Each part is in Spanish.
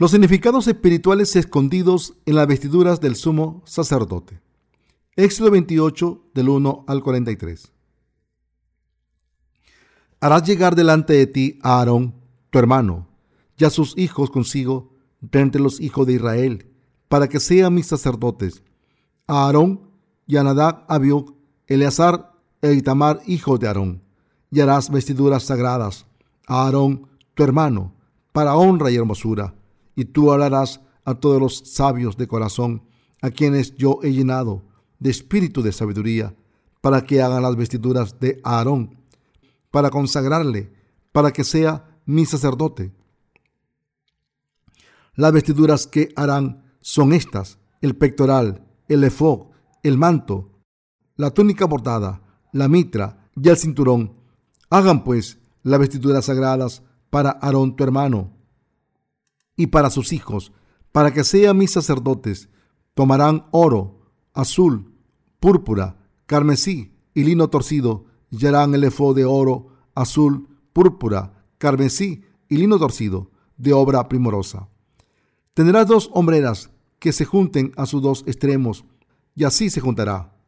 Los significados espirituales escondidos en las vestiduras del sumo sacerdote. Éxodo 28 del 1 al 43. Harás llegar delante de ti a Aarón, tu hermano, y a sus hijos consigo, de entre los hijos de Israel, para que sean mis sacerdotes. A Aarón y a Nadab, Abiú, Eleazar e Itamar, hijos de Aarón. Y harás vestiduras sagradas a Aarón, tu hermano, para honra y hermosura. Y tú hablarás a todos los sabios de corazón, a quienes yo he llenado de espíritu de sabiduría, para que hagan las vestiduras de Aarón para consagrarle, para que sea mi sacerdote. Las vestiduras que harán son estas, el pectoral, el efod, el manto, la túnica bordada, la mitra y el cinturón. Hagan pues las vestiduras sagradas para Aarón tu hermano y para sus hijos, para que sean mis sacerdotes. Tomarán oro, azul, púrpura, carmesí y lino torcido y harán el efod de oro, azul, púrpura, carmesí y lino torcido, de obra primorosa. Tendrás dos hombreras que se junten a sus dos extremos, y así se juntará.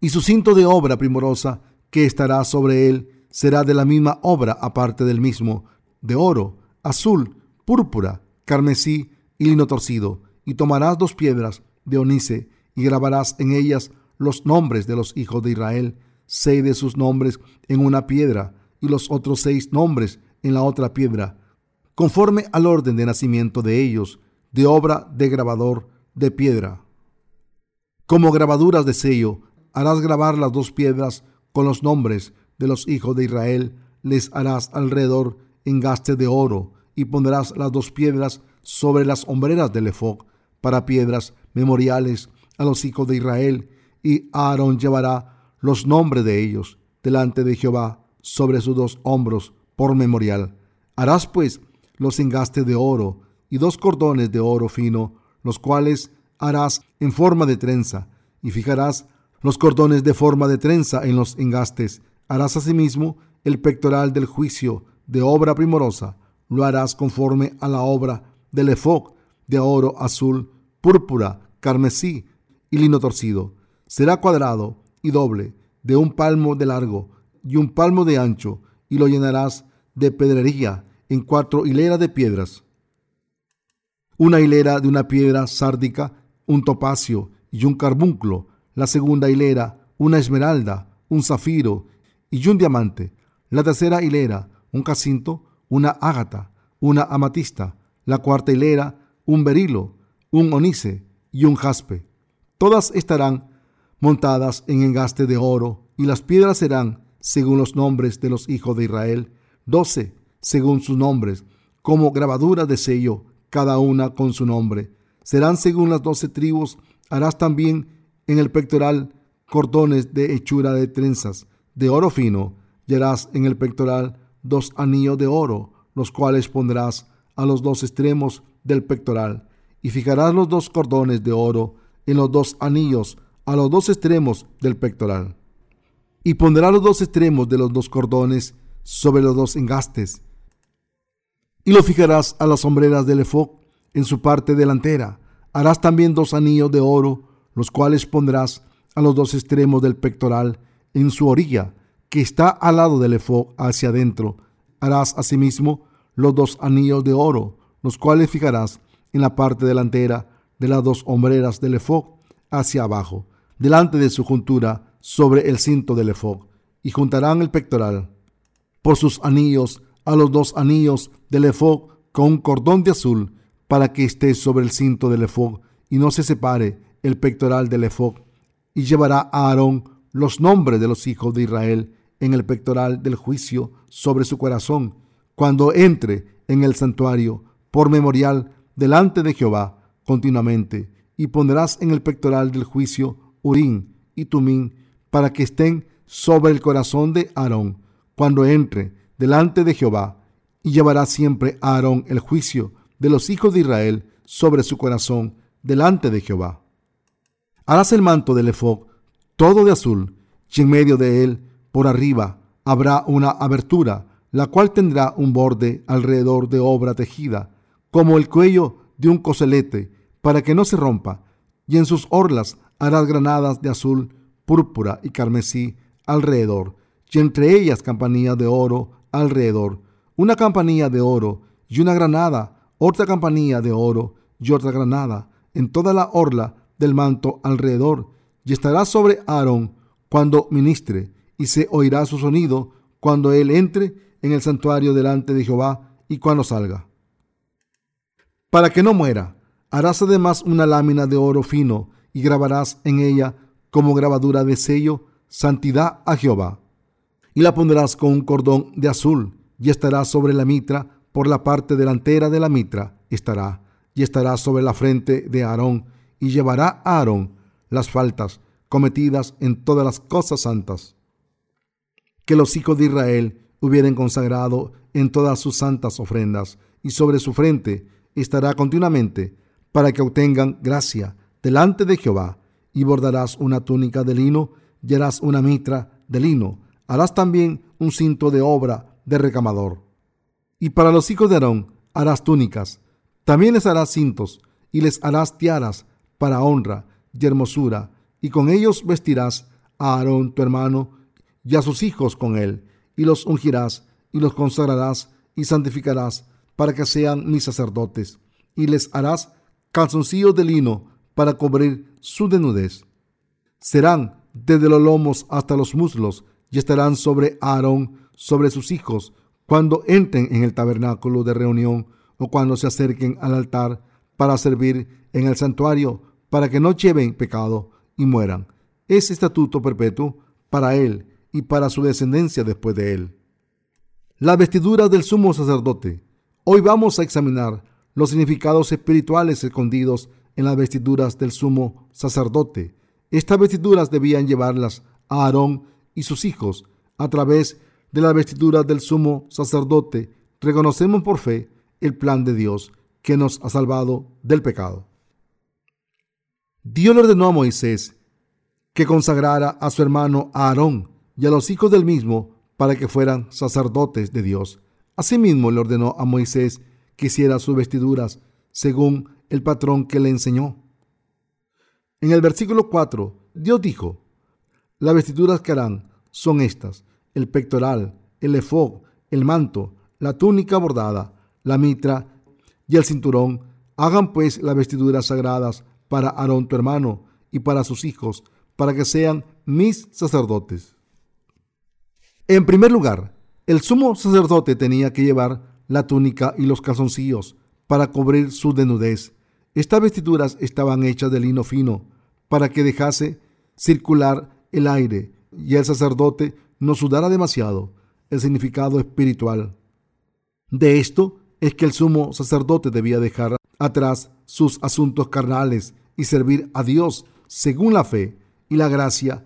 Y su cinto de obra primorosa que estará sobre él será de la misma obra aparte del mismo, de oro, azul, púrpura, carmesí y lino torcido, y tomarás dos piedras de onice y grabarás en ellas los nombres de los hijos de Israel seis de sus nombres en una piedra y los otros seis nombres en la otra piedra, conforme al orden de nacimiento de ellos, de obra de grabador de piedra. Como grabaduras de sello, harás grabar las dos piedras con los nombres de los hijos de Israel, les harás alrededor engaste de oro, y pondrás las dos piedras sobre las hombreras del efod para piedras memoriales a los hijos de Israel, y Aarón llevará los nombres de ellos delante de Jehová sobre sus dos hombros por memorial. Harás pues los engastes de oro y dos cordones de oro fino, los cuales harás en forma de trenza, y fijarás los cordones de forma de trenza en los engastes. Harás asimismo el pectoral del juicio de obra primorosa, lo harás conforme a la obra del efod de oro azul, púrpura, carmesí y lino torcido. Será cuadrado y doble, de un palmo de largo y un palmo de ancho, y lo llenarás de pedrería en cuatro hileras de piedras. Una hilera de una piedra sárdica, un topacio y un carbunclo. La segunda hilera, una esmeralda, un zafiro y un diamante. La tercera hilera, un jacinto, una ágata, una amatista. La cuarta hilera, un berilo, un onice y un jaspe. Todas estarán montadas en engaste de oro, y las piedras serán, según los nombres de los hijos de Israel, doce, según sus nombres, como grabaduras de sello, cada una con su nombre. Serán según las doce tribus, harás también en el pectoral cordones de hechura de trenzas, de oro fino, y harás en el pectoral dos anillos de oro, los cuales pondrás a los dos extremos del pectoral, y fijarás los dos cordones de oro en los dos anillos a los dos extremos del pectoral. Y pondrá los dos extremos de los dos cordones sobre los dos engastes. Y lo fijarás a las sombreras del efod en su parte delantera. Harás también dos anillos de oro, los cuales pondrás a los dos extremos del pectoral en su orilla, que está al lado del efod hacia adentro. Harás asimismo los dos anillos de oro, los cuales fijarás en la parte delantera de las dos hombreras del efod hacia abajo delante de su juntura sobre el cinto del efod, y juntarán el pectoral por sus anillos a los dos anillos del efod con un cordón de azul para que esté sobre el cinto del efod y no se separe el pectoral del efod. Y llevará a Aarón los nombres de los hijos de Israel en el pectoral del juicio sobre su corazón, cuando entre en el santuario por memorial delante de Jehová continuamente, y pondrás en el pectoral del juicio Urín y Tumín, para que estén sobre el corazón de Aarón cuando entre delante de Jehová, y llevará siempre a Aarón el juicio de los hijos de Israel sobre su corazón delante de Jehová. Harás el manto del efod todo de azul, y en medio de él, por arriba, habrá una abertura, la cual tendrá un borde alrededor de obra tejida, como el cuello de un coselete, para que no se rompa, y en sus orlas harás granadas de azul, púrpura y carmesí alrededor, y entre ellas campanillas de oro alrededor, una campanilla de oro y una granada, otra campanilla de oro y otra granada, en toda la orla del manto alrededor, y estará sobre Aarón cuando ministre, y se oirá su sonido cuando él entre en el santuario delante de Jehová y cuando salga. Para que no muera, harás además una lámina de oro fino y grabarás en ella como grabadura de sello santidad a Jehová. Y la pondrás con un cordón de azul y estará sobre la mitra, por la parte delantera de la mitra estará, y estará sobre la frente de Aarón, y llevará a Aarón las faltas cometidas en todas las cosas santas que los hijos de Israel hubieran consagrado en todas sus santas ofrendas, y sobre su frente estará continuamente, para que obtengan gracia delante de Jehová, y bordarás una túnica de lino, y harás una mitra de lino, harás también un cinto de obra de recamador. Y para los hijos de Aarón harás túnicas, también les harás cintos, y les harás tiaras para honra y hermosura, y con ellos vestirás a Aarón tu hermano y a sus hijos con él, y los ungirás, y los consagrarás, y santificarás, para que sean mis sacerdotes, y les harás calzoncillos de lino para cubrir su desnudez. Serán desde los lomos hasta los muslos, y estarán sobre Aarón, sobre sus hijos, cuando entren en el tabernáculo de reunión o cuando se acerquen al altar para servir en el santuario, para que no lleven pecado y mueran. Es estatuto perpetuo para él y para su descendencia después de él. La vestidura del sumo sacerdote. Hoy vamos a examinar los significados espirituales escondidos en las vestiduras del sumo sacerdote. Estas vestiduras debían llevarlas a Aarón y sus hijos a través de las vestiduras del sumo sacerdote. Reconocemos por fe el plan de Dios que nos ha salvado del pecado. Dios le ordenó a Moisés que consagrara a su hermano Aarón y a los hijos del mismo para que fueran sacerdotes de Dios. Asimismo le ordenó a Moisés que hiciera sus vestiduras según el patrón que le enseñó. En el versículo 4, Dios dijo, las vestiduras que harán son estas, el pectoral, el efod, el manto, la túnica bordada, la mitra y el cinturón. Hagan pues las vestiduras sagradas para Aarón tu hermano y para sus hijos, para que sean mis sacerdotes. En primer lugar, el sumo sacerdote tenía que llevar la túnica y los calzoncillos para cubrir su desnudez. Estas vestiduras estaban hechas de lino fino para que dejase circular el aire y el sacerdote no sudara demasiado. El significado espiritual de esto es que el sumo sacerdote debía dejar atrás sus asuntos carnales y servir a Dios según la fe y la gracia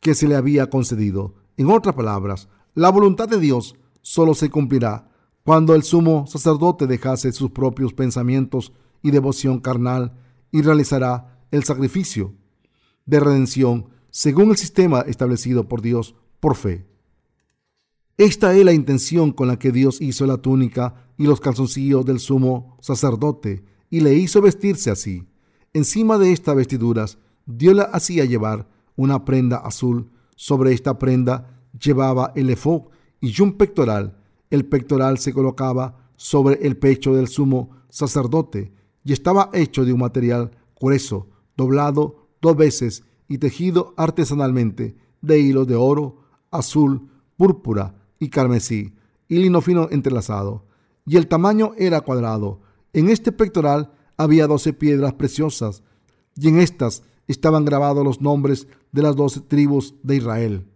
que se le había concedido. En otras palabras, la voluntad de Dios solo se cumplirá cuando el sumo sacerdote dejase sus propios pensamientos y devoción carnal y realizará el sacrificio de redención según el sistema establecido por Dios por fe. Esta es la intención con la que Dios hizo la túnica y los calzoncillos del sumo sacerdote y le hizo vestirse así. Encima de estas vestiduras, Dios le hacía llevar una prenda azul sobre esta prenda llevaba el efod y un pectoral. El pectoral se colocaba sobre el pecho del sumo sacerdote y estaba hecho de un material grueso, doblado dos veces y tejido artesanalmente de hilos de oro, azul, púrpura y carmesí y lino fino entrelazado. Y el tamaño era cuadrado. En este pectoral había doce piedras preciosas y en estas estaban grabados los nombres de las doce tribus de Israel.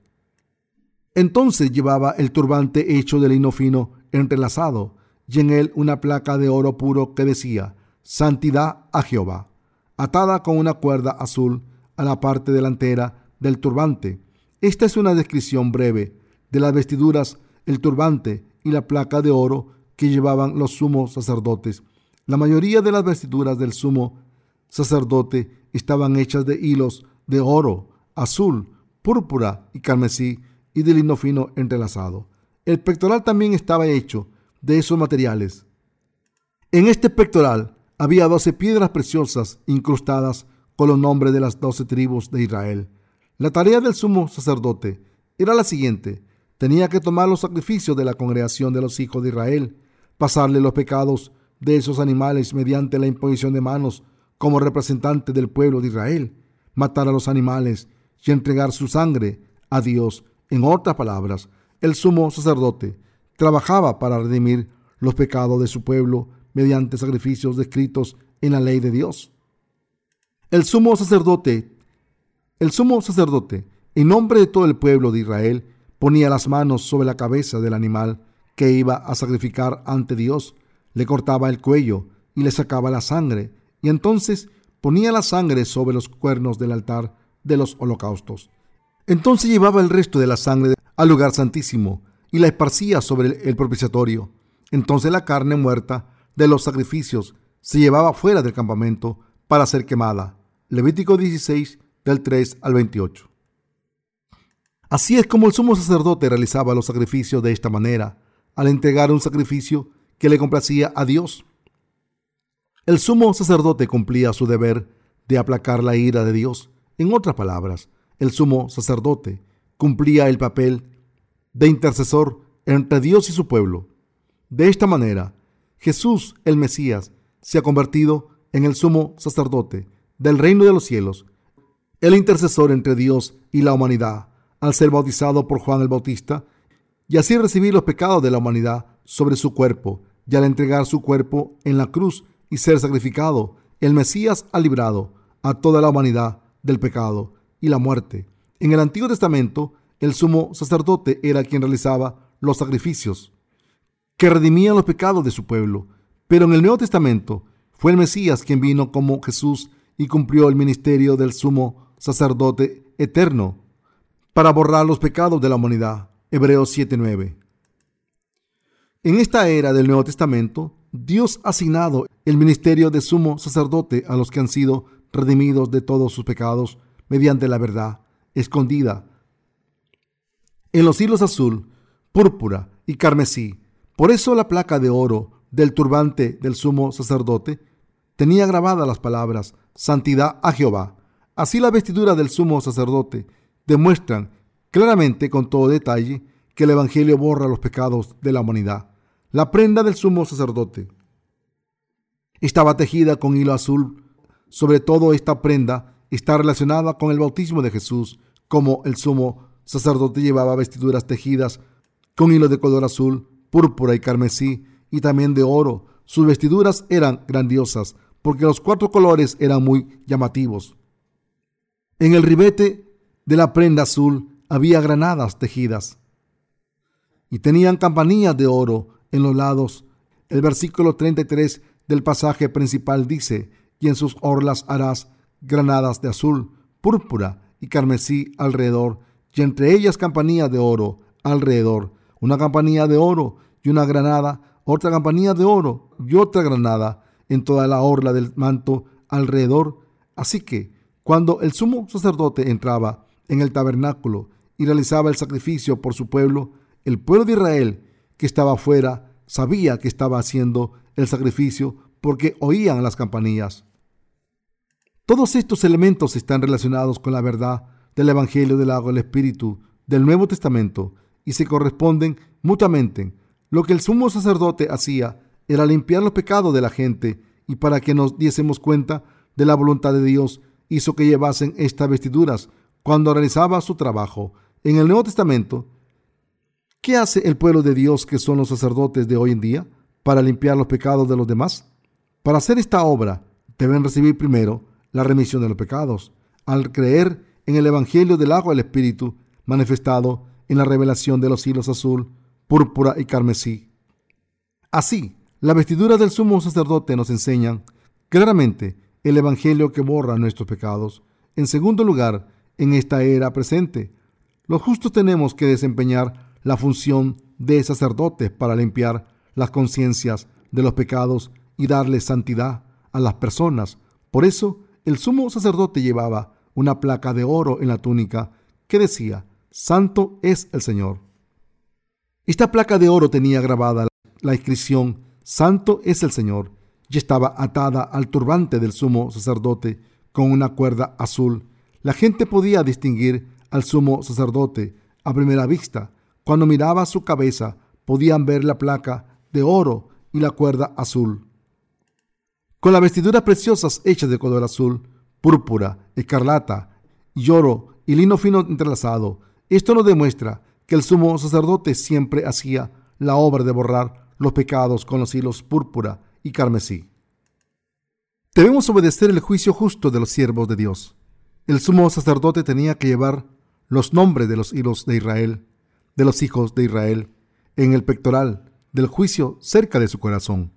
Entonces llevaba el turbante hecho de lino fino entrelazado y en él una placa de oro puro que decía Santidad a Jehová, atada con una cuerda azul a la parte delantera del turbante. Esta es una descripción breve de las vestiduras, el turbante y la placa de oro que llevaban los sumos sacerdotes. La mayoría de las vestiduras del sumo sacerdote estaban hechas de hilos de oro, azul, púrpura y carmesí y de lino fino entrelazado. El pectoral también estaba hecho de esos materiales. En este pectoral había doce piedras preciosas incrustadas con los nombres de las doce tribus de Israel. La tarea del sumo sacerdote era la siguiente. Tenía que tomar los sacrificios de la congregación de los hijos de Israel, pasarle los pecados de esos animales mediante la imposición de manos como representante del pueblo de Israel, matar a los animales y entregar su sangre a Dios. En otras palabras, el sumo sacerdote trabajaba para redimir los pecados de su pueblo mediante sacrificios descritos en la ley de Dios. El sumo sacerdote, el sumo sacerdote, en nombre de todo el pueblo de Israel, ponía las manos sobre la cabeza del animal que iba a sacrificar ante Dios, le cortaba el cuello y le sacaba la sangre, y entonces ponía la sangre sobre los cuernos del altar de los holocaustos. Entonces llevaba el resto de la sangre al lugar santísimo y la esparcía sobre el propiciatorio. Entonces la carne muerta de los sacrificios se llevaba fuera del campamento para ser quemada. Levítico 16 del 3 al 28. Así es como el sumo sacerdote realizaba los sacrificios de esta manera, al entregar un sacrificio que le complacía a Dios. El sumo sacerdote cumplía su deber de aplacar la ira de Dios. En otras palabras, el sumo sacerdote cumplía el papel de intercesor entre Dios y su pueblo. De esta manera, Jesús, el Mesías, se ha convertido en el sumo sacerdote del reino de los cielos, el intercesor entre Dios y la humanidad, al ser bautizado por Juan el Bautista, y así recibir los pecados de la humanidad sobre su cuerpo, y al entregar su cuerpo en la cruz y ser sacrificado, el Mesías ha librado a toda la humanidad del pecado y la muerte. En el Antiguo Testamento, el sumo sacerdote era quien realizaba los sacrificios que redimían los pecados de su pueblo. Pero en el Nuevo Testamento fue el Mesías quien vino como Jesús y cumplió el ministerio del sumo sacerdote eterno para borrar los pecados de la humanidad. Hebreos 7:9. En esta era del Nuevo Testamento, Dios ha asignado el ministerio de sumo sacerdote a los que han sido redimidos de todos sus pecados mediante la verdad escondida en los hilos azul, púrpura y carmesí por eso la placa de oro del turbante del sumo sacerdote tenía grabadas las palabras Santidad a Jehová. Así la vestidura del sumo sacerdote demuestran claramente con todo detalle que el Evangelio borra los pecados de la humanidad. La prenda del sumo sacerdote estaba tejida con hilo azul. Sobre todo esta prenda está relacionada con el bautismo de Jesús, como el sumo sacerdote llevaba vestiduras tejidas con hilo de color azul púrpura y carmesí, y también de oro. Sus vestiduras eran grandiosas, porque los cuatro colores eran muy llamativos. En el ribete de la prenda azul había granadas tejidas, y tenían campanillas de oro en los lados. El versículo 33 del pasaje principal dice, y en sus orlas harás granadas de azul, púrpura y carmesí alrededor, y entre ellas campanillas de oro alrededor una campanilla de oro y una granada, otra campanilla de oro y otra granada en toda la orla del manto alrededor. Así que cuando el sumo sacerdote entraba en el tabernáculo y realizaba el sacrificio por su pueblo, el pueblo de Israel que estaba afuera sabía que estaba haciendo el sacrificio porque oían las campanillas. Todos estos elementos están relacionados con la verdad del Evangelio del agua del Espíritu del Nuevo Testamento y se corresponden mutuamente. Lo que el sumo sacerdote hacía era limpiar los pecados de la gente y para que nos diésemos cuenta de la voluntad de Dios hizo que llevasen estas vestiduras cuando realizaba su trabajo. En el Nuevo Testamento, ¿qué hace el pueblo de Dios que son los sacerdotes de hoy en día para limpiar los pecados de los demás? Para hacer esta obra deben recibir primero la remisión de los pecados, al creer en el Evangelio del agua del Espíritu manifestado en la revelación de los hilos azul, púrpura y carmesí. Así, la vestidura del sumo sacerdote nos enseñan claramente el Evangelio que borra nuestros pecados. En segundo lugar, en esta era presente, los justos tenemos que desempeñar la función de sacerdotes para limpiar las conciencias de los pecados y darle santidad a las personas. Por eso, el sumo sacerdote llevaba una placa de oro en la túnica que decía, Santo es el Señor. Esta placa de oro tenía grabada la inscripción Santo es el Señor y estaba atada al turbante del sumo sacerdote con una cuerda azul. La gente podía distinguir al sumo sacerdote a primera vista. Cuando miraba su cabeza, podían ver la placa de oro y la cuerda azul. Con las vestiduras preciosas hechas de color azul, púrpura, escarlata y oro y lino fino entrelazado, esto nos demuestra que el sumo sacerdote siempre hacía la obra de borrar los pecados con los hilos púrpura y carmesí. Debemos obedecer el juicio justo de los siervos de Dios. El sumo sacerdote tenía que llevar los nombres de los hilos de Israel, de los hijos de Israel, en el pectoral del juicio cerca de su corazón.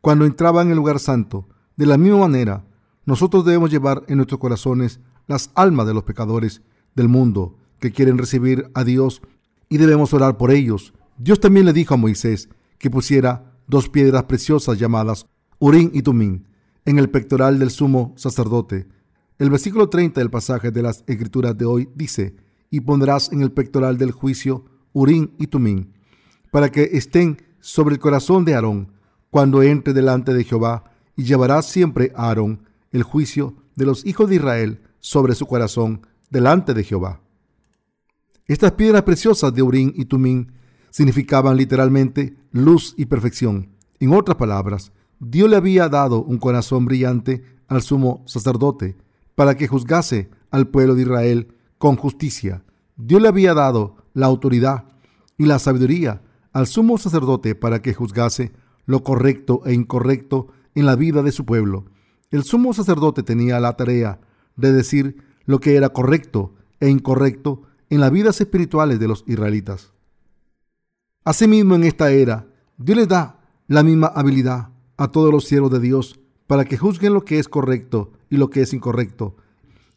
Cuando entraba en el lugar santo, de la misma manera, nosotros debemos llevar en nuestros corazones las almas de los pecadores del mundo que quieren recibir a Dios y debemos orar por ellos. Dios también le dijo a Moisés que pusiera dos piedras preciosas llamadas Urín y Tumín en el pectoral del sumo sacerdote. El versículo 30 del pasaje de las Escrituras de hoy dice, y pondrás en el pectoral del juicio Urín y Tumín, para que estén sobre el corazón de Aarón cuando entre delante de Jehová, y llevarás siempre a Aarón el juicio de los hijos de Israel sobre su corazón delante de Jehová. Estas piedras preciosas de Urín y Tumín significaban literalmente luz y perfección. En otras palabras, Dios le había dado un corazón brillante al sumo sacerdote para que juzgase al pueblo de Israel con justicia. Dios le había dado la autoridad y la sabiduría al sumo sacerdote para que juzgase lo correcto e incorrecto en la vida de su pueblo. El sumo sacerdote tenía la tarea de decir lo que era correcto e incorrecto en las vidas espirituales de los israelitas. Asimismo, en esta era, Dios les da la misma habilidad a todos los siervos de Dios para que juzguen lo que es correcto y lo que es incorrecto,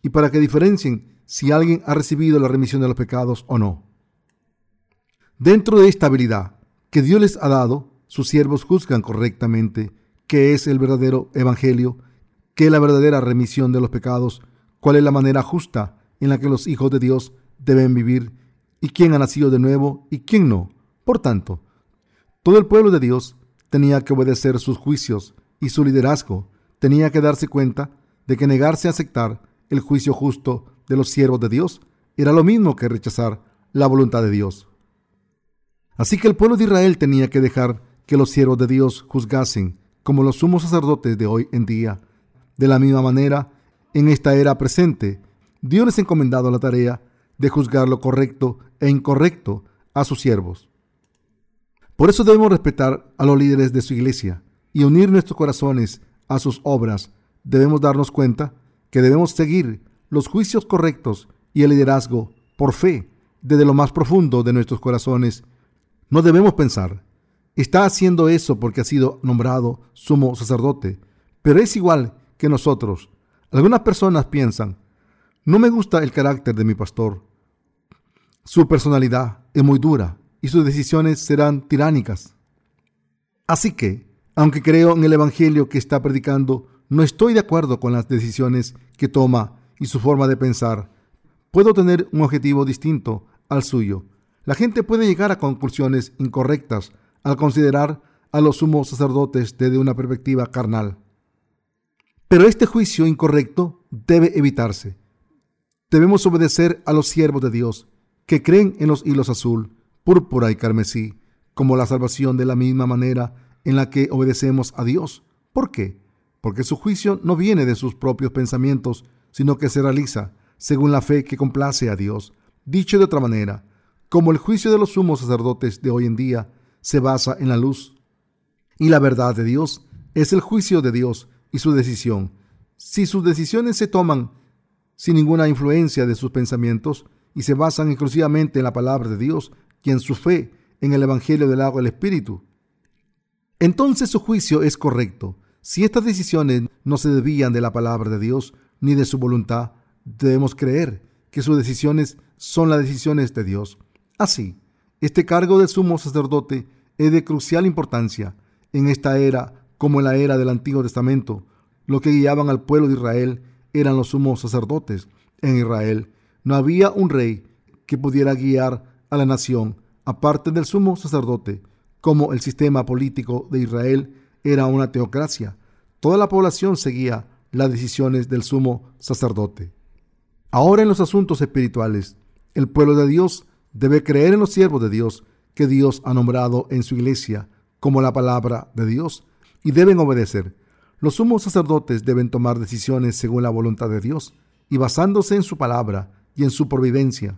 y para que diferencien si alguien ha recibido la remisión de los pecados o no. Dentro de esta habilidad que Dios les ha dado, sus siervos juzgan correctamente qué es el verdadero evangelio, qué es la verdadera remisión de los pecados, cuál es la manera justa en la que los hijos de Dios deben vivir y quién ha nacido de nuevo y quién no. Por tanto, todo el pueblo de Dios tenía que obedecer sus juicios y su liderazgo tenía que darse cuenta de que negarse a aceptar el juicio justo de los siervos de Dios era lo mismo que rechazar la voluntad de Dios. Así que el pueblo de Israel tenía que dejar que los siervos de Dios juzgasen como los sumos sacerdotes de hoy en día. De la misma manera, en esta era presente, Dios les ha encomendado la tarea de juzgar lo correcto e incorrecto a sus siervos. Por eso debemos respetar a los líderes de su iglesia y unir nuestros corazones a sus obras. Debemos darnos cuenta que debemos seguir los juicios correctos y el liderazgo por fe desde lo más profundo de nuestros corazones. No debemos pensar Está haciendo eso porque ha sido nombrado sumo sacerdote, pero es igual que nosotros. Algunas personas piensan, no me gusta el carácter de mi pastor. Su personalidad es muy dura y sus decisiones serán tiránicas. Así que, aunque creo en el Evangelio que está predicando, no estoy de acuerdo con las decisiones que toma y su forma de pensar. Puedo tener un objetivo distinto al suyo. La gente puede llegar a conclusiones incorrectas al considerar a los sumos sacerdotes desde una perspectiva carnal. Pero este juicio incorrecto debe evitarse. Debemos obedecer a los siervos de Dios, que creen en los hilos azul, púrpura y carmesí, como la salvación de la misma manera en la que obedecemos a Dios. ¿Por qué? Porque su juicio no viene de sus propios pensamientos, sino que se realiza según la fe que complace a Dios. Dicho de otra manera, como el juicio de los sumos sacerdotes de hoy en día se basa en la luz. Y la verdad de Dios es el juicio de Dios y su decisión. Si sus decisiones se toman sin ninguna influencia de sus pensamientos y se basan exclusivamente en la palabra de Dios y en su fe en el Evangelio del agua y el Espíritu, entonces su juicio es correcto. Si estas decisiones no se desvían de la palabra de Dios ni de su voluntad, debemos creer que sus decisiones son las decisiones de Dios. Así, este cargo de sumo sacerdote es de crucial importancia en esta era como en la era del Antiguo Testamento. Lo que guiaban al pueblo de Israel eran los sumos sacerdotes. En Israel no había un rey que pudiera guiar a la nación aparte del sumo sacerdote, como el sistema político de Israel era una teocracia. Toda la población seguía las decisiones del sumo sacerdote. Ahora en los asuntos espirituales, el pueblo de Dios debe creer en los siervos de Dios que Dios ha nombrado en su iglesia como la palabra de Dios y deben obedecer. Los sumos sacerdotes deben tomar decisiones según la voluntad de Dios y basándose en su palabra y en su providencia.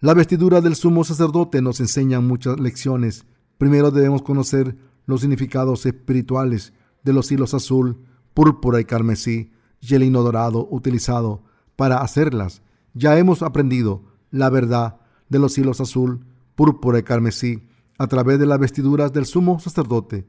La vestidura del sumo sacerdote nos enseña muchas lecciones. Primero debemos conocer los significados espirituales de los hilos azul, púrpura y carmesí y el lino dorado utilizado para hacerlas. Ya hemos aprendido la verdad de los hilos azul, púrpura y carmesí a través de las vestiduras del sumo sacerdote.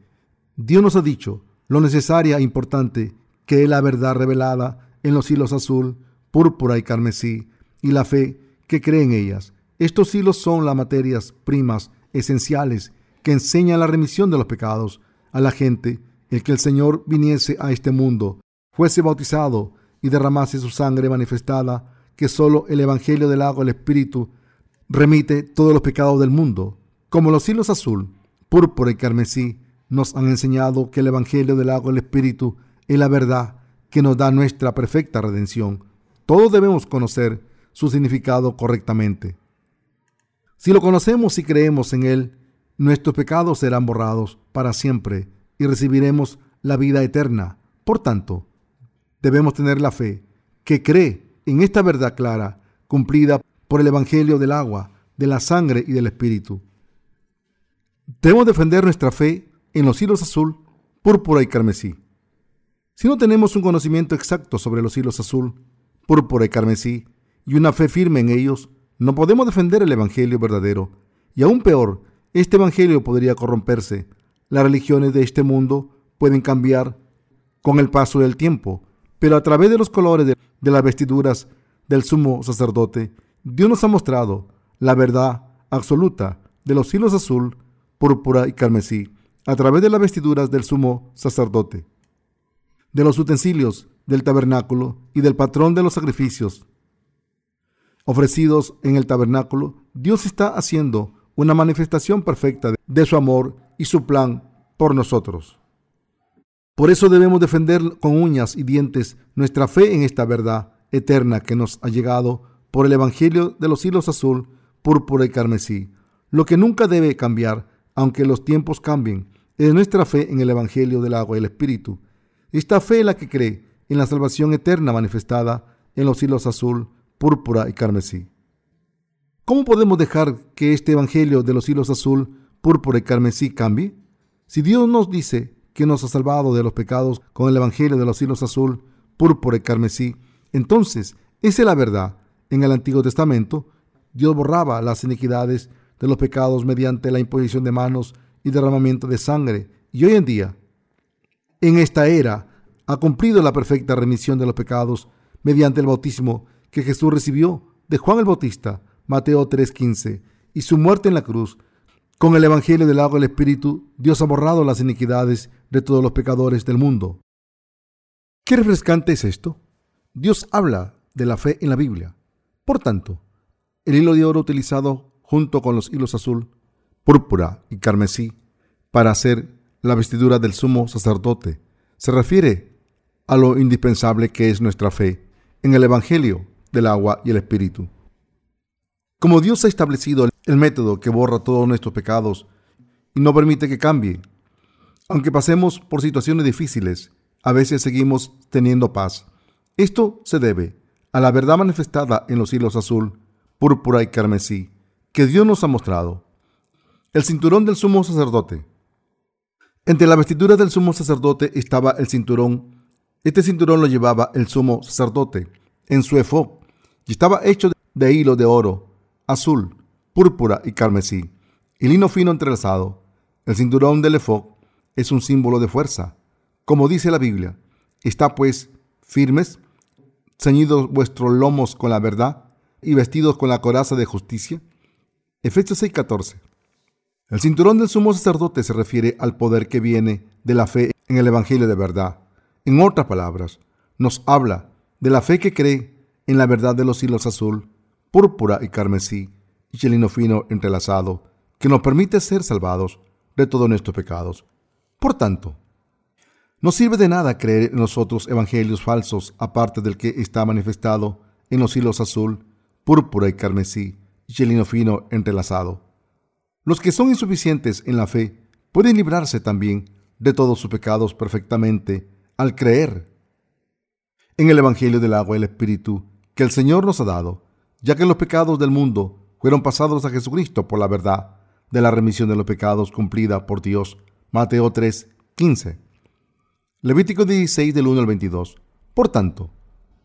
Dios nos ha dicho lo necesaria e importante que es la verdad revelada en los hilos azul, púrpura y carmesí y la fe que cree en ellas. Estos hilos son las materias primas esenciales que enseñan la remisión de los pecados a la gente. El que el Señor viniese a este mundo, fuese bautizado y derramase su sangre manifestada, que solo el Evangelio del agua y el Espíritu remite todos los pecados del mundo. Como los hilos azul, púrpura y carmesí nos han enseñado que el Evangelio del agua y el Espíritu es la verdad que nos da nuestra perfecta redención. Todos debemos conocer su significado correctamente. Si lo conocemos y creemos en Él, nuestros pecados serán borrados para siempre y recibiremos la vida eterna. Por tanto, debemos tener la fe que cree en esta verdad clara, cumplida por el Evangelio del agua, de la sangre y del Espíritu. Debemos defender nuestra fe en los hilos azul, púrpura y carmesí. Si no tenemos un conocimiento exacto sobre los hilos azul, púrpura y carmesí y una fe firme en ellos, no podemos defender el Evangelio verdadero. Y aún peor, este Evangelio podría corromperse. Las religiones de este mundo pueden cambiar con el paso del tiempo, pero a través de los colores de, de las vestiduras del sumo sacerdote, Dios nos ha mostrado la verdad absoluta de los hilos azul, púrpura y carmesí, a través de las vestiduras del sumo sacerdote de los utensilios del tabernáculo y del patrón de los sacrificios ofrecidos en el tabernáculo, Dios está haciendo una manifestación perfecta de su amor y su plan por nosotros. Por eso debemos defender con uñas y dientes nuestra fe en esta verdad eterna que nos ha llegado por el Evangelio de los hilos azul, púrpura y carmesí. Lo que nunca debe cambiar, aunque los tiempos cambien, es nuestra fe en el Evangelio del agua y el Espíritu, esta fe es la que cree en la salvación eterna manifestada en los hilos azul, púrpura y carmesí. ¿Cómo podemos dejar que este Evangelio de los hilos azul, púrpura y carmesí cambie? Si Dios nos dice que nos ha salvado de los pecados con el Evangelio de los hilos azul, púrpura y carmesí, entonces esa es la verdad. En el Antiguo Testamento, Dios borraba las iniquidades de los pecados mediante la imposición de manos y derramamiento de sangre. Y hoy en día, en esta era ha cumplido la perfecta remisión de los pecados mediante el bautismo que Jesús recibió de Juan el Bautista, Mateo 3:15, y su muerte en la cruz. Con el Evangelio del agua y el Espíritu, Dios ha borrado las iniquidades de todos los pecadores del mundo. ¿Qué refrescante es esto? Dios habla de la fe en la Biblia. Por tanto, el hilo de oro utilizado junto con los hilos azul, púrpura y carmesí para hacer la vestidura del sumo sacerdote se refiere a lo indispensable que es nuestra fe en el Evangelio del agua y el Espíritu. Como Dios ha establecido el método que borra todos nuestros pecados y no permite que cambie, aunque pasemos por situaciones difíciles, a veces seguimos teniendo paz. Esto se debe a la verdad manifestada en los hilos azul, púrpura y carmesí que Dios nos ha mostrado. El cinturón del sumo sacerdote entre las vestiduras del sumo sacerdote estaba el cinturón. Este cinturón lo llevaba el sumo sacerdote en su efod y estaba hecho de hilo de oro, azul, púrpura y carmesí, y lino fino entrelazado. El cinturón del efod es un símbolo de fuerza. Como dice la Biblia, está pues firmes, ceñidos vuestros lomos con la verdad y vestidos con la coraza de justicia. Efesios 6:14. El cinturón del sumo sacerdote se refiere al poder que viene de la fe en el Evangelio de verdad. En otras palabras, nos habla de la fe que cree en la verdad de los hilos azul, púrpura y carmesí y chelino fino entrelazado, que nos permite ser salvados de todos nuestros pecados. Por tanto, No sirve de nada creer en los otros evangelios falsos aparte del que está manifestado en los hilos azul, púrpura y carmesí y el lino fino entrelazado. Los que son insuficientes en la fe pueden librarse también de todos sus pecados perfectamente al creer en el Evangelio del agua y el Espíritu que el Señor nos ha dado, ya que los pecados del mundo fueron pasados a Jesucristo por la verdad de la remisión de los pecados cumplida por Dios. Mateo 3, 15. Levítico 16 del 1 al 22. Por tanto,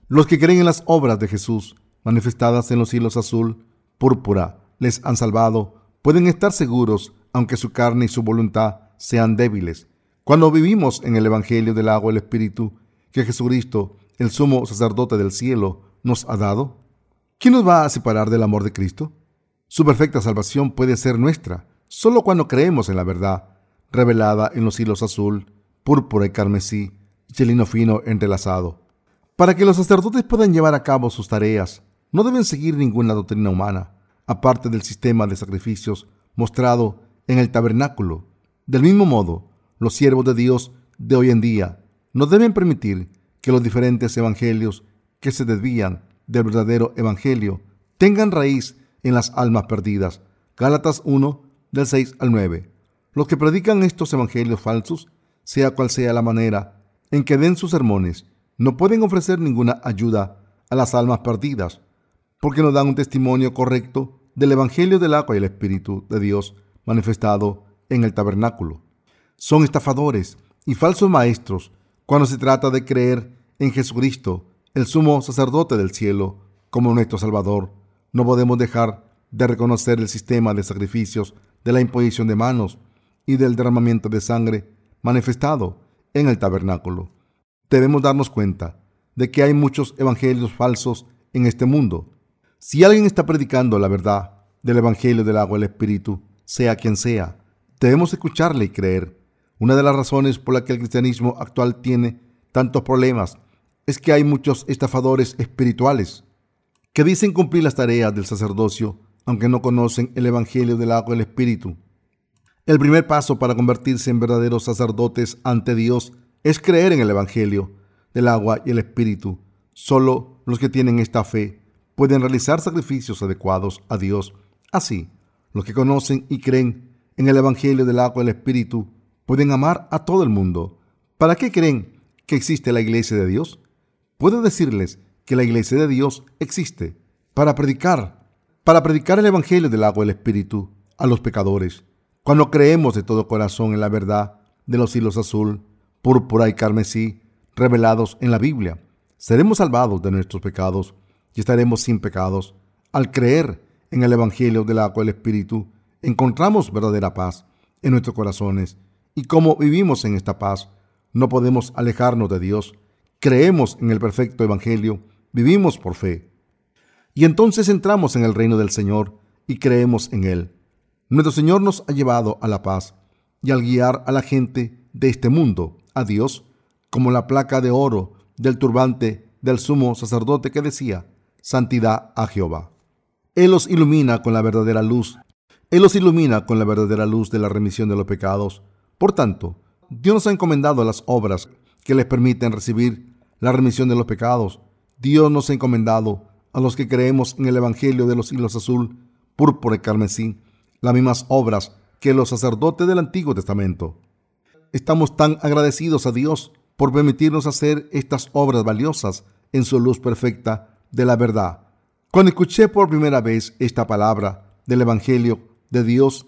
los que creen en las obras de Jesús manifestadas en los hilos azul, púrpura, les han salvado, pueden estar seguros, aunque su carne y su voluntad sean débiles. Cuando vivimos en el Evangelio del agua y el Espíritu, que Jesucristo, el sumo sacerdote del cielo, nos ha dado, ¿quién nos va a separar del amor de Cristo? Su perfecta salvación puede ser nuestra solo cuando creemos en la verdad, revelada en los hilos azul, púrpura y carmesí, y lino fino entrelazado. Para que los sacerdotes puedan llevar a cabo sus tareas, no deben seguir ninguna doctrina humana, aparte del sistema de sacrificios mostrado en el tabernáculo. Del mismo modo, los siervos de Dios de hoy en día no deben permitir que los diferentes evangelios que se desvían del verdadero evangelio tengan raíz en las almas perdidas. Gálatas 1, del 6 al 9. Los que predican estos evangelios falsos, sea cual sea la manera en que den sus sermones, no pueden ofrecer ninguna ayuda a las almas perdidas, porque no dan un testimonio correcto del Evangelio del agua y el Espíritu de Dios manifestado en el tabernáculo. Son estafadores y falsos maestros cuando se trata de creer en Jesucristo, el sumo sacerdote del cielo, como nuestro Salvador. No podemos dejar de reconocer el sistema de sacrificios de la imposición de manos y del derramamiento de sangre manifestado en el tabernáculo. Debemos darnos cuenta de que hay muchos evangelios falsos en este mundo. Si alguien está predicando la verdad del Evangelio del agua y el Espíritu, sea quien sea, debemos escucharle y creer. Una de las razones por la que el cristianismo actual tiene tantos problemas es que hay muchos estafadores espirituales que dicen cumplir las tareas del sacerdocio, aunque no conocen el Evangelio del agua y el Espíritu. El primer paso para convertirse en verdaderos sacerdotes ante Dios es creer en el Evangelio del agua y el Espíritu. Solo los que tienen esta fe pueden realizar sacrificios adecuados a Dios. Así, los que conocen y creen en el Evangelio del agua y el Espíritu pueden amar a todo el mundo. ¿Para qué creen que existe la iglesia de Dios? Puedo decirles que la iglesia de Dios existe para predicar, para predicar el Evangelio del agua y el Espíritu a los pecadores. Cuando creemos de todo corazón en la verdad de los hilos azul, púrpura y carmesí revelados en la Biblia, seremos salvados de nuestros pecados y estaremos sin pecados. Al creer en el Evangelio del agua y el Espíritu, encontramos verdadera paz en nuestros corazones y como vivimos en esta paz, no podemos alejarnos de Dios creemos en el perfecto Evangelio, vivimos por fe. Y entonces entramos en el reino del Señor y creemos en Él. Nuestro Señor nos ha llevado a la paz y al guiar a la gente de este mundo a Dios, como la placa de oro del turbante del sumo sacerdote que decía, Santidad a Jehová. Él los ilumina con la verdadera luz. Él los ilumina con la verdadera luz de la remisión de los pecados. Por tanto, Dios nos ha encomendado las obras que les permiten recibir la remisión de los pecados. Dios nos ha encomendado a los que creemos en el Evangelio de los hilos azul, púrpura y carmesí, las mismas obras que los sacerdotes del Antiguo Testamento. Estamos tan agradecidos a Dios por permitirnos hacer estas obras valiosas en su luz perfecta de la verdad. Cuando escuché por primera vez esta palabra del Evangelio de Dios,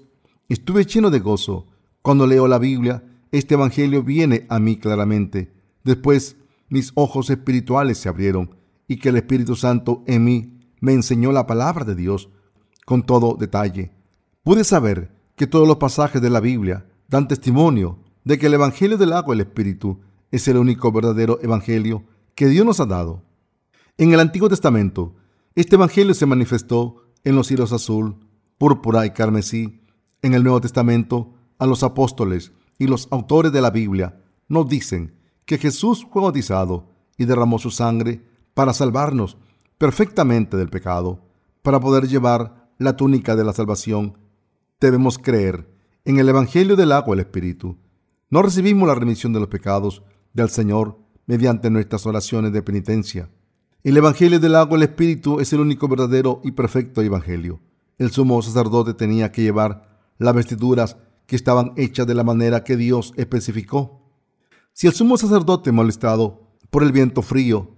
estuve lleno de gozo. Cuando leo la Biblia, este Evangelio viene a mí claramente. Después mis ojos espirituales se abrieron y que el Espíritu Santo en mí me enseñó la palabra de Dios con todo detalle. Pude saber que todos los pasajes de la Biblia dan testimonio de que el Evangelio del agua y el Espíritu es el único verdadero Evangelio que Dios nos ha dado. En el Antiguo Testamento, este Evangelio se manifestó en los hilos azul, púrpura y carmesí. En el Nuevo Testamento, a los apóstoles y los autores de la Biblia nos dicen que Jesús fue bautizado y derramó su sangre para salvarnos perfectamente del pecado, para poder llevar la túnica de la salvación. Debemos creer en el Evangelio del agua y el Espíritu. No recibimos la remisión de los pecados del Señor mediante nuestras oraciones de penitencia. El Evangelio del agua y el Espíritu es el único verdadero y perfecto Evangelio. El sumo sacerdote tenía que llevar las vestiduras que estaban hechas de la manera que Dios especificó. Si el sumo sacerdote, molestado por el viento frío,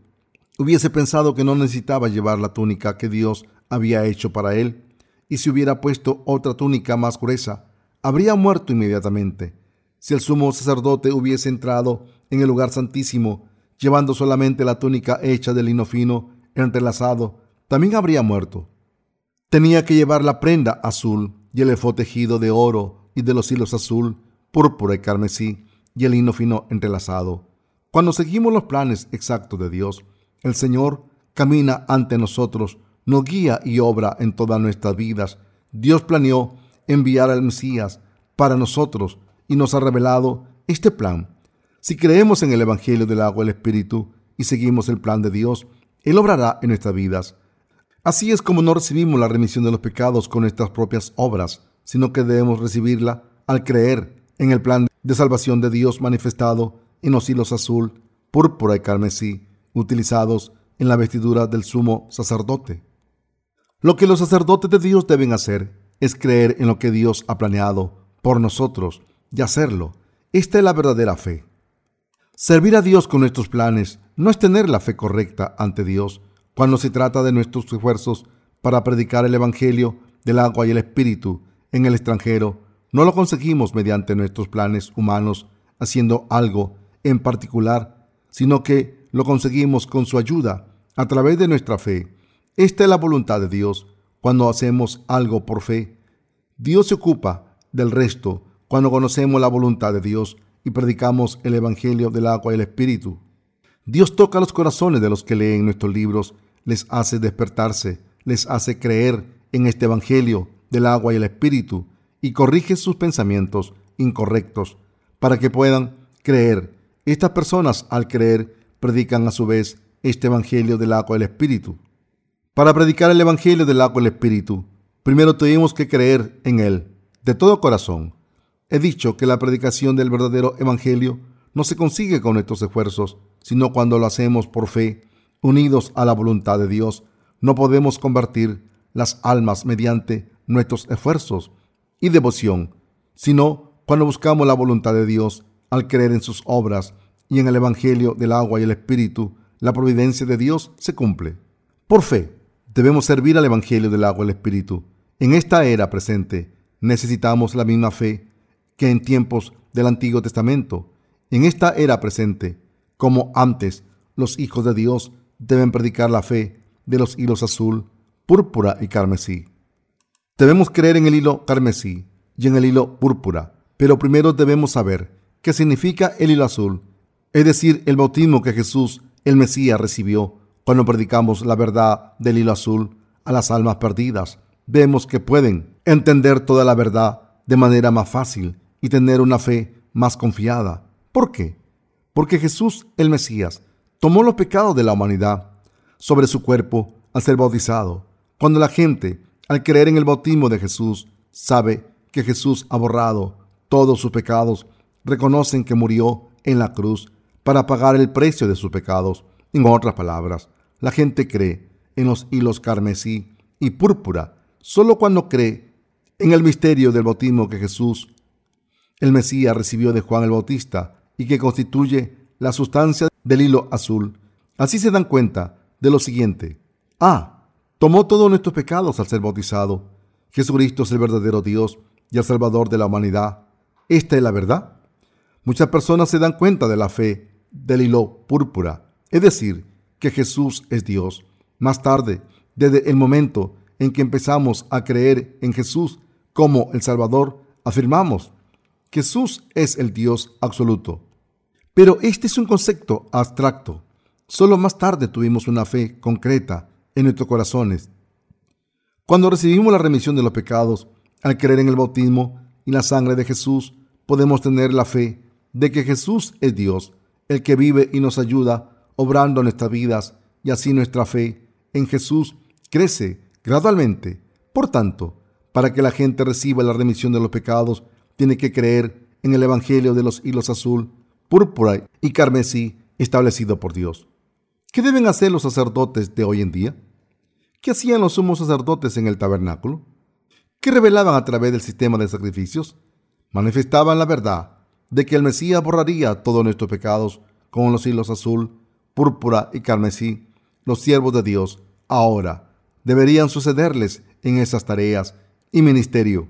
hubiese pensado que no necesitaba llevar la túnica que Dios había hecho para él, y si hubiera puesto otra túnica más gruesa, habría muerto inmediatamente. Si el sumo sacerdote hubiese entrado en el lugar santísimo llevando solamente la túnica hecha de lino fino entrelazado, también habría muerto. Tenía que llevar la prenda azul y el efod tejido de oro y de los hilos azul, púrpura y carmesí y el lino fino entrelazado. Cuando seguimos los planes exactos de Dios, el Señor camina ante nosotros, nos guía y obra en todas nuestras vidas. Dios planeó enviar al Mesías para nosotros y nos ha revelado este plan. Si creemos en el Evangelio del agua y el Espíritu y seguimos el plan de Dios, Él obrará en nuestras vidas. Así es como no recibimos la remisión de los pecados con nuestras propias obras, sino que debemos recibirla al creer en el plan de salvación de Dios manifestado en los hilos azul, púrpura y carmesí, utilizados en la vestidura del sumo sacerdote. Lo que los sacerdotes de Dios deben hacer es creer en lo que Dios ha planeado por nosotros y hacerlo. Esta es la verdadera fe. Servir a Dios con nuestros planes no es tener la fe correcta ante Dios cuando se trata de nuestros esfuerzos para predicar el Evangelio del agua y el Espíritu en el extranjero. No lo conseguimos mediante nuestros planes humanos haciendo algo en particular, sino que lo conseguimos con su ayuda a través de nuestra fe. Esta es la voluntad de Dios cuando hacemos algo por fe. Dios se ocupa del resto cuando conocemos la voluntad de Dios y predicamos el Evangelio del agua y el Espíritu. Dios toca los corazones de los que leen nuestros libros, les hace despertarse, les hace creer en este Evangelio del agua y el Espíritu y corrige sus pensamientos incorrectos para que puedan creer. Estas personas al creer predican a su vez este Evangelio del agua y el Espíritu. Para predicar el Evangelio del agua y el Espíritu, primero tenemos que creer en él de todo corazón. He dicho que la predicación del verdadero Evangelio no se consigue con nuestros esfuerzos, sino cuando lo hacemos por fe, unidos a la voluntad de Dios. No podemos convertir las almas mediante nuestros esfuerzos y devoción, sino cuando buscamos la voluntad de Dios al creer en sus obras y en el Evangelio del agua y el Espíritu, la providencia de Dios se cumple. Por fe, debemos servir al Evangelio del agua y el Espíritu. En esta era presente, necesitamos la misma fe que en tiempos del Antiguo Testamento. En esta era presente, como antes, los hijos de Dios deben predicar la fe de los hilos azul, púrpura y carmesí. Debemos creer en el hilo carmesí y en el hilo púrpura, pero primero debemos saber qué significa el hilo azul, es decir, el bautismo que Jesús, el Mesías, recibió cuando predicamos la verdad del hilo azul a las almas perdidas. Vemos que pueden entender toda la verdad de manera más fácil y tener una fe más confiada. ¿Por qué? Porque Jesús, el Mesías, tomó los pecados de la humanidad sobre su cuerpo al ser bautizado. Cuando la gente, al creer en el bautismo de Jesús, sabe que Jesús ha borrado todos sus pecados, reconocen que murió en la cruz para pagar el precio de sus pecados. En otras palabras, la gente cree en los hilos carmesí y púrpura solo cuando cree en el misterio del bautismo que Jesús el Mesías recibió de Juan el Bautista y que constituye la sustancia del hilo azul. Así se dan cuenta de lo siguiente. Ah, tomó todos nuestros pecados al ser bautizado. Jesucristo es el verdadero Dios y el Salvador de la humanidad. Esta es la verdad. Muchas personas se dan cuenta de la fe del hilo púrpura, es decir, que Jesús es Dios. Más tarde, desde el momento en que empezamos a creer en Jesús como el Salvador, afirmamos Jesús es el Dios absoluto. Pero este es un concepto abstracto. Solo más tarde tuvimos una fe concreta en nuestros corazones. Cuando recibimos la remisión de los pecados, al creer en el bautismo y la sangre de Jesús, podemos tener la fe de que Jesús es Dios, el que vive y nos ayuda obrando nuestras vidas, y así nuestra fe en Jesús crece gradualmente. Por tanto, para que la gente reciba la remisión de los pecados, tiene que creer en el Evangelio de los hilos azul, púrpura y carmesí establecido por Dios. ¿Qué deben hacer los sacerdotes de hoy en día? ¿Qué hacían los sumos sacerdotes en el tabernáculo? ¿Qué revelaban a través del sistema de sacrificios? Manifestaban la verdad de que el Mesías borraría todos nuestros pecados con los hilos azul, púrpura y carmesí. Los siervos de Dios ahora deberían sucederles en esas tareas y ministerio.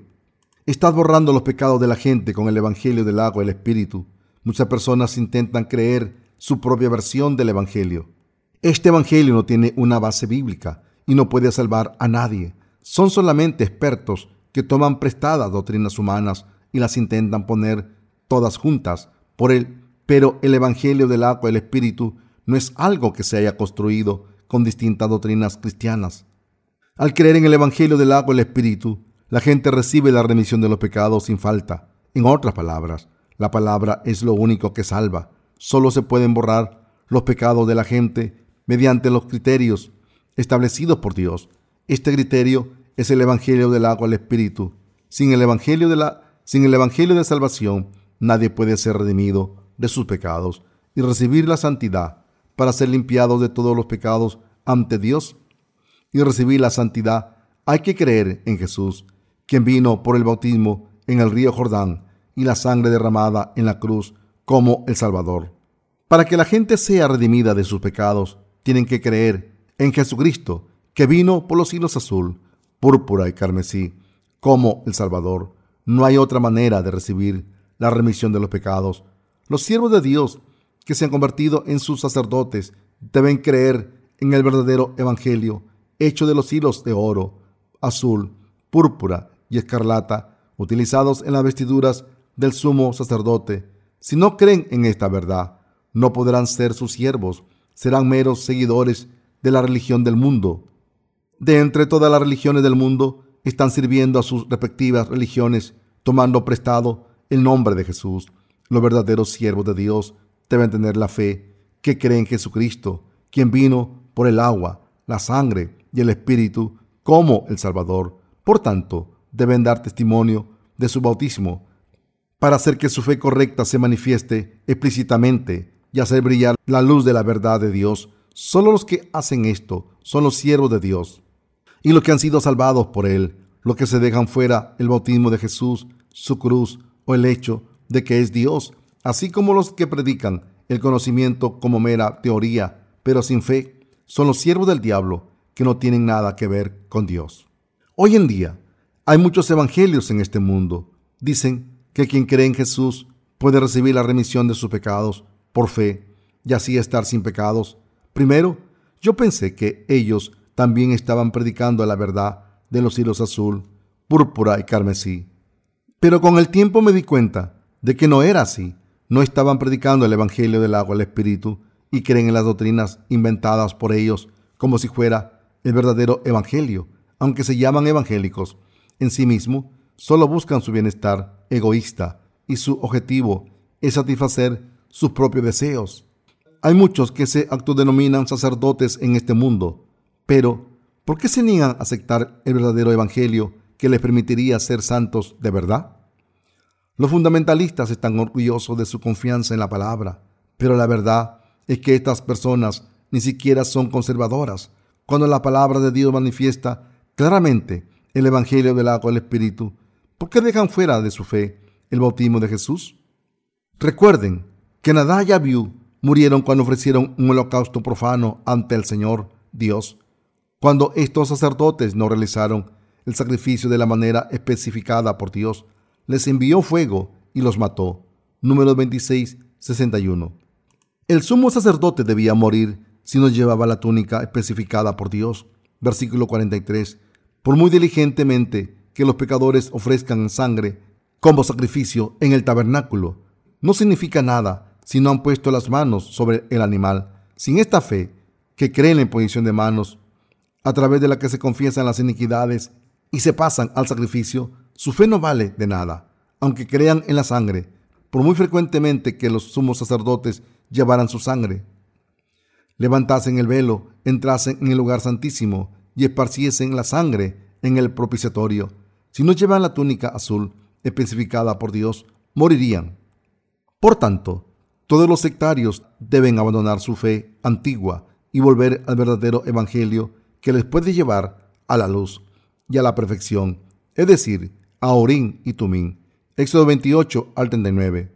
Estás borrando los pecados de la gente con el Evangelio del agua y el Espíritu. Muchas personas intentan creer su propia versión del Evangelio. Este Evangelio no tiene una base bíblica y no puede salvar a nadie. Son solamente expertos que toman prestadas doctrinas humanas y las intentan poner todas juntas por él. Pero el Evangelio del agua y el Espíritu no es algo que se haya construido con distintas doctrinas cristianas. Al creer en el Evangelio del agua y el Espíritu, la gente recibe la remisión de los pecados sin falta. En otras palabras, la palabra es lo único que salva. Solo se pueden borrar los pecados de la gente mediante los criterios establecidos por Dios. Este criterio es el Evangelio del agua al Espíritu. Sin el Evangelio de la, sin el Evangelio de salvación, nadie puede ser redimido de sus pecados y recibir la santidad para ser limpiado de todos los pecados ante Dios y recibir la santidad, hay que creer en Jesús, quien vino por el bautismo en el río Jordán y la sangre derramada en la cruz como el Salvador. Para que la gente sea redimida de sus pecados, tienen que creer en Jesucristo, que vino por los hilos azul, púrpura y carmesí, como el Salvador. No hay otra manera de recibir la remisión de los pecados. Los siervos de Dios que se han convertido en sus sacerdotes deben creer en el verdadero Evangelio hecho de los hilos de oro, azul, púrpura y escarlata utilizados en las vestiduras del sumo sacerdote. Si no creen en esta verdad, no podrán ser sus siervos, serán meros seguidores de la religión del mundo. De entre todas las religiones del mundo, están sirviendo a sus respectivas religiones, tomando prestado el nombre de Jesús. Los verdaderos siervos de Dios deben tener la fe que creen en Jesucristo, quien vino por el agua, la sangre y el Espíritu como el Salvador. Por tanto, deben dar testimonio de su bautismo para hacer que su fe correcta se manifieste explícitamente y hacer brillar la luz de la verdad de Dios. Solo los que hacen esto son los siervos de Dios y los que han sido salvados por Él, los que se dejan fuera el bautismo de Jesús, su cruz o el hecho de que es Dios, así como los que predican el conocimiento como mera teoría, pero sin fe, son los siervos del diablo que no tienen nada que ver con Dios. Hoy en día hay muchos evangelios en este mundo. Dicen que quien cree en Jesús puede recibir la remisión de sus pecados por fe y así estar sin pecados. Primero, yo pensé que ellos también estaban predicando la verdad de los hilos azul, púrpura y carmesí. Pero con el tiempo me di cuenta de que no era así. No estaban predicando el Evangelio del agua al Espíritu y creen en las doctrinas inventadas por ellos como si fuera el verdadero evangelio, aunque se llaman evangélicos, en sí mismo solo buscan su bienestar egoísta y su objetivo es satisfacer sus propios deseos. Hay muchos que se autodenominan sacerdotes en este mundo, pero ¿por qué se niegan a aceptar el verdadero evangelio que les permitiría ser santos de verdad? Los fundamentalistas están orgullosos de su confianza en la palabra, pero la verdad es que estas personas ni siquiera son conservadoras, cuando la palabra de Dios manifiesta claramente el Evangelio del agua del Espíritu, ¿por qué dejan fuera de su fe el bautismo de Jesús? Recuerden que Nadá y Abiú murieron cuando ofrecieron un holocausto profano ante el Señor Dios, cuando estos sacerdotes no realizaron el sacrificio de la manera especificada por Dios, les envió fuego y los mató. Número 26, 61. El sumo sacerdote debía morir si no llevaba la túnica especificada por Dios. Versículo 43. Por muy diligentemente que los pecadores ofrezcan sangre como sacrificio en el tabernáculo, no significa nada si no han puesto las manos sobre el animal. Sin esta fe, que creen en la imposición de manos, a través de la que se confiesan las iniquidades y se pasan al sacrificio, su fe no vale de nada, aunque crean en la sangre, por muy frecuentemente que los sumos sacerdotes llevaran su sangre levantasen el velo, entrasen en el lugar santísimo y esparciesen la sangre en el propiciatorio. Si no llevan la túnica azul especificada por Dios, morirían. Por tanto, Todos los sectarios deben abandonar su fe antigua y volver al verdadero evangelio que les puede llevar a la luz y a la perfección, es decir, a Orín y Tumín. Éxodo 28 al 39.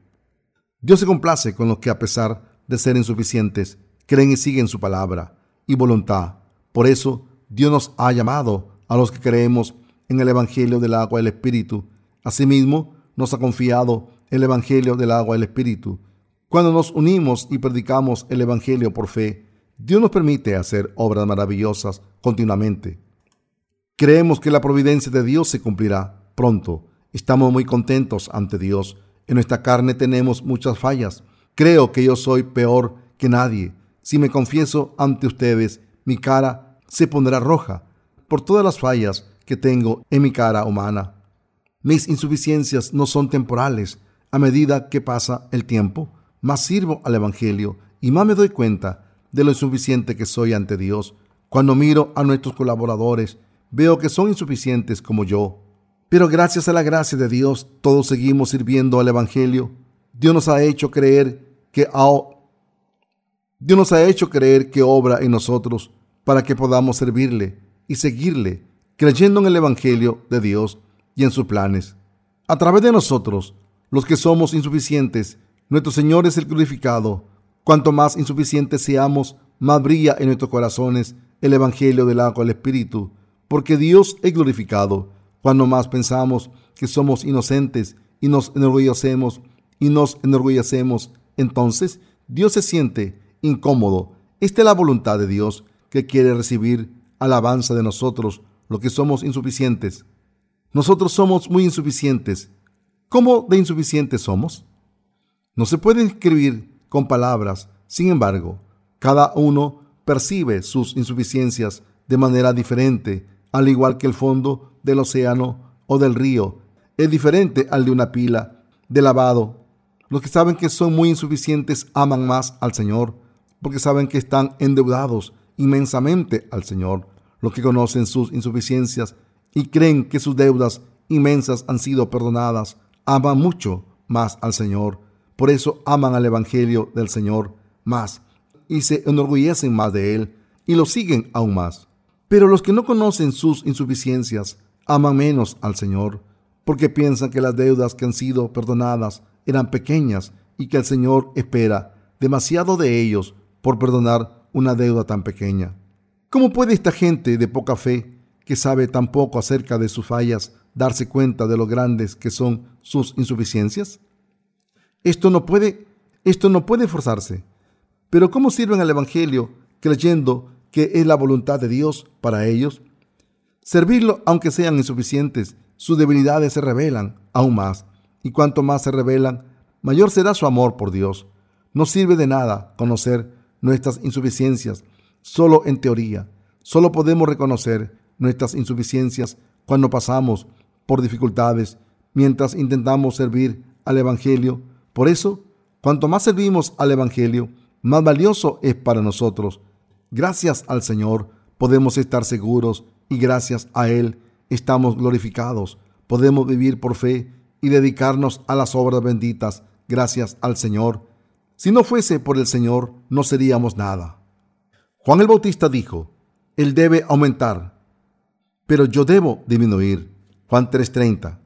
Dios se complace con los que a pesar de ser insuficientes, creen y siguen su palabra y voluntad. Por eso Dios nos ha llamado a los que creemos en el Evangelio del agua y el Espíritu. Asimismo, nos ha confiado el Evangelio del agua y el Espíritu. Cuando nos unimos y predicamos el Evangelio por fe, Dios nos permite hacer obras maravillosas continuamente. Creemos que la providencia de Dios se cumplirá pronto. Estamos muy contentos ante Dios. En nuestra carne tenemos muchas fallas. Creo que yo soy peor que nadie. Si me confieso ante ustedes, mi cara se pondrá roja por todas las fallas que tengo en mi cara humana. Mis insuficiencias no son temporales. A medida que pasa el tiempo, más sirvo al Evangelio y más me doy cuenta de lo insuficiente que soy ante Dios. Cuando miro a nuestros colaboradores, veo que son insuficientes como yo. Pero gracias a la gracia de Dios, todos seguimos sirviendo al Evangelio. Dios nos ha hecho creer que Dios nos ha hecho creer que obra en nosotros para que podamos servirle y seguirle, creyendo en el Evangelio de Dios y en sus planes. A través de nosotros, los que somos insuficientes, nuestro Señor es el glorificado. Cuanto más insuficientes seamos, más brilla en nuestros corazones el Evangelio del agua del Espíritu, porque Dios es glorificado. Cuando más pensamos que somos inocentes y nos enorgullecemos y nos enorgullecemos, entonces Dios se siente incómodo. Esta es la voluntad de Dios que quiere recibir alabanza de nosotros, los que somos insuficientes. Nosotros somos muy insuficientes. ¿Cómo de insuficientes somos? No se puede escribir con palabras. Sin embargo, cada uno percibe sus insuficiencias de manera diferente, al igual que el fondo del océano o del río es diferente al de una pila de lavado. Los que saben que son muy insuficientes aman más al Señor, porque saben que están endeudados inmensamente al Señor. Los que conocen sus insuficiencias y creen que sus deudas inmensas han sido perdonadas, aman mucho más al Señor. Por eso aman al Evangelio del Señor más y se enorgullecen más de Él y lo siguen aún más. Pero los que no conocen sus insuficiencias aman menos al Señor porque piensan que las deudas que han sido perdonadas eran pequeñas y que el Señor espera demasiado de ellos por perdonar una deuda tan pequeña. ¿Cómo puede esta gente de poca fe, que sabe tan poco acerca de sus fallas, darse cuenta de lo grandes que son sus insuficiencias? Esto no puede, esto no puede forzarse. Pero ¿cómo sirven al Evangelio creyendo que es la voluntad de Dios para ellos? Servirlo aunque sean insuficientes, sus debilidades se revelan aún más, y cuanto más se revelan, mayor será su amor por Dios. No sirve de nada conocer nuestras insuficiencias solo en teoría. Solo podemos reconocer nuestras insuficiencias cuando pasamos por dificultades mientras intentamos servir al Evangelio. Por eso, cuanto más servimos al Evangelio, más valioso es para nosotros. Gracias al Señor podemos estar seguros y gracias a Él estamos glorificados. Podemos vivir por fe y dedicarnos a las obras benditas gracias al Señor si no fuese por el Señor, no seríamos nada. Juan el Bautista dijo, Él debe aumentar, pero yo debo disminuir. Juan 3:30.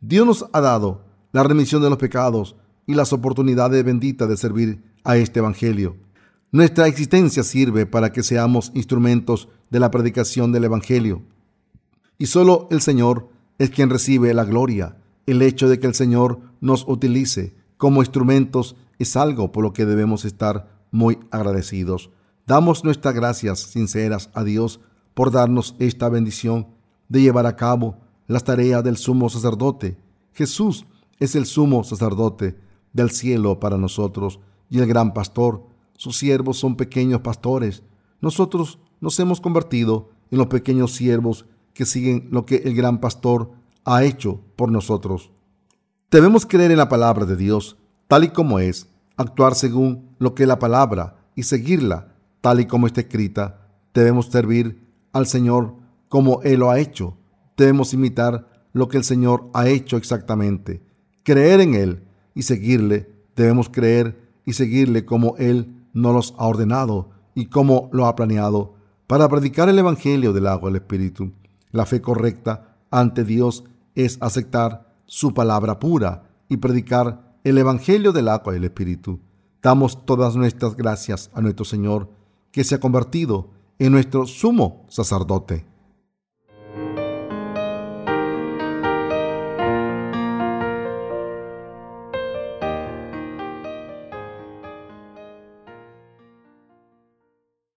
Dios nos ha dado la remisión de los pecados y las oportunidades benditas de servir a este Evangelio. Nuestra existencia sirve para que seamos instrumentos de la predicación del Evangelio. Y solo el Señor es quien recibe la gloria. El hecho de que el Señor nos utilice como instrumentos es algo por lo que debemos estar muy agradecidos. Damos nuestras gracias sinceras a Dios por darnos esta bendición de llevar a cabo las tareas del sumo sacerdote. Jesús es el sumo sacerdote del cielo para nosotros y el gran pastor. Sus siervos son pequeños pastores. Nosotros nos hemos convertido en los pequeños siervos que siguen lo que el gran pastor ha hecho por nosotros. Debemos creer en la palabra de Dios tal y como es, actuar según lo que es la palabra y seguirla tal y como está escrita. Debemos servir al Señor como Él lo ha hecho. Debemos imitar lo que el Señor ha hecho exactamente. Creer en Él y seguirle. Debemos creer y seguirle como Él nos los ha ordenado y como lo ha planeado para predicar el Evangelio del agua del Espíritu. La fe correcta ante Dios es aceptar su palabra pura y predicar el Evangelio del agua del Espíritu. Damos todas nuestras gracias a nuestro Señor, que se ha convertido en nuestro sumo sacerdote.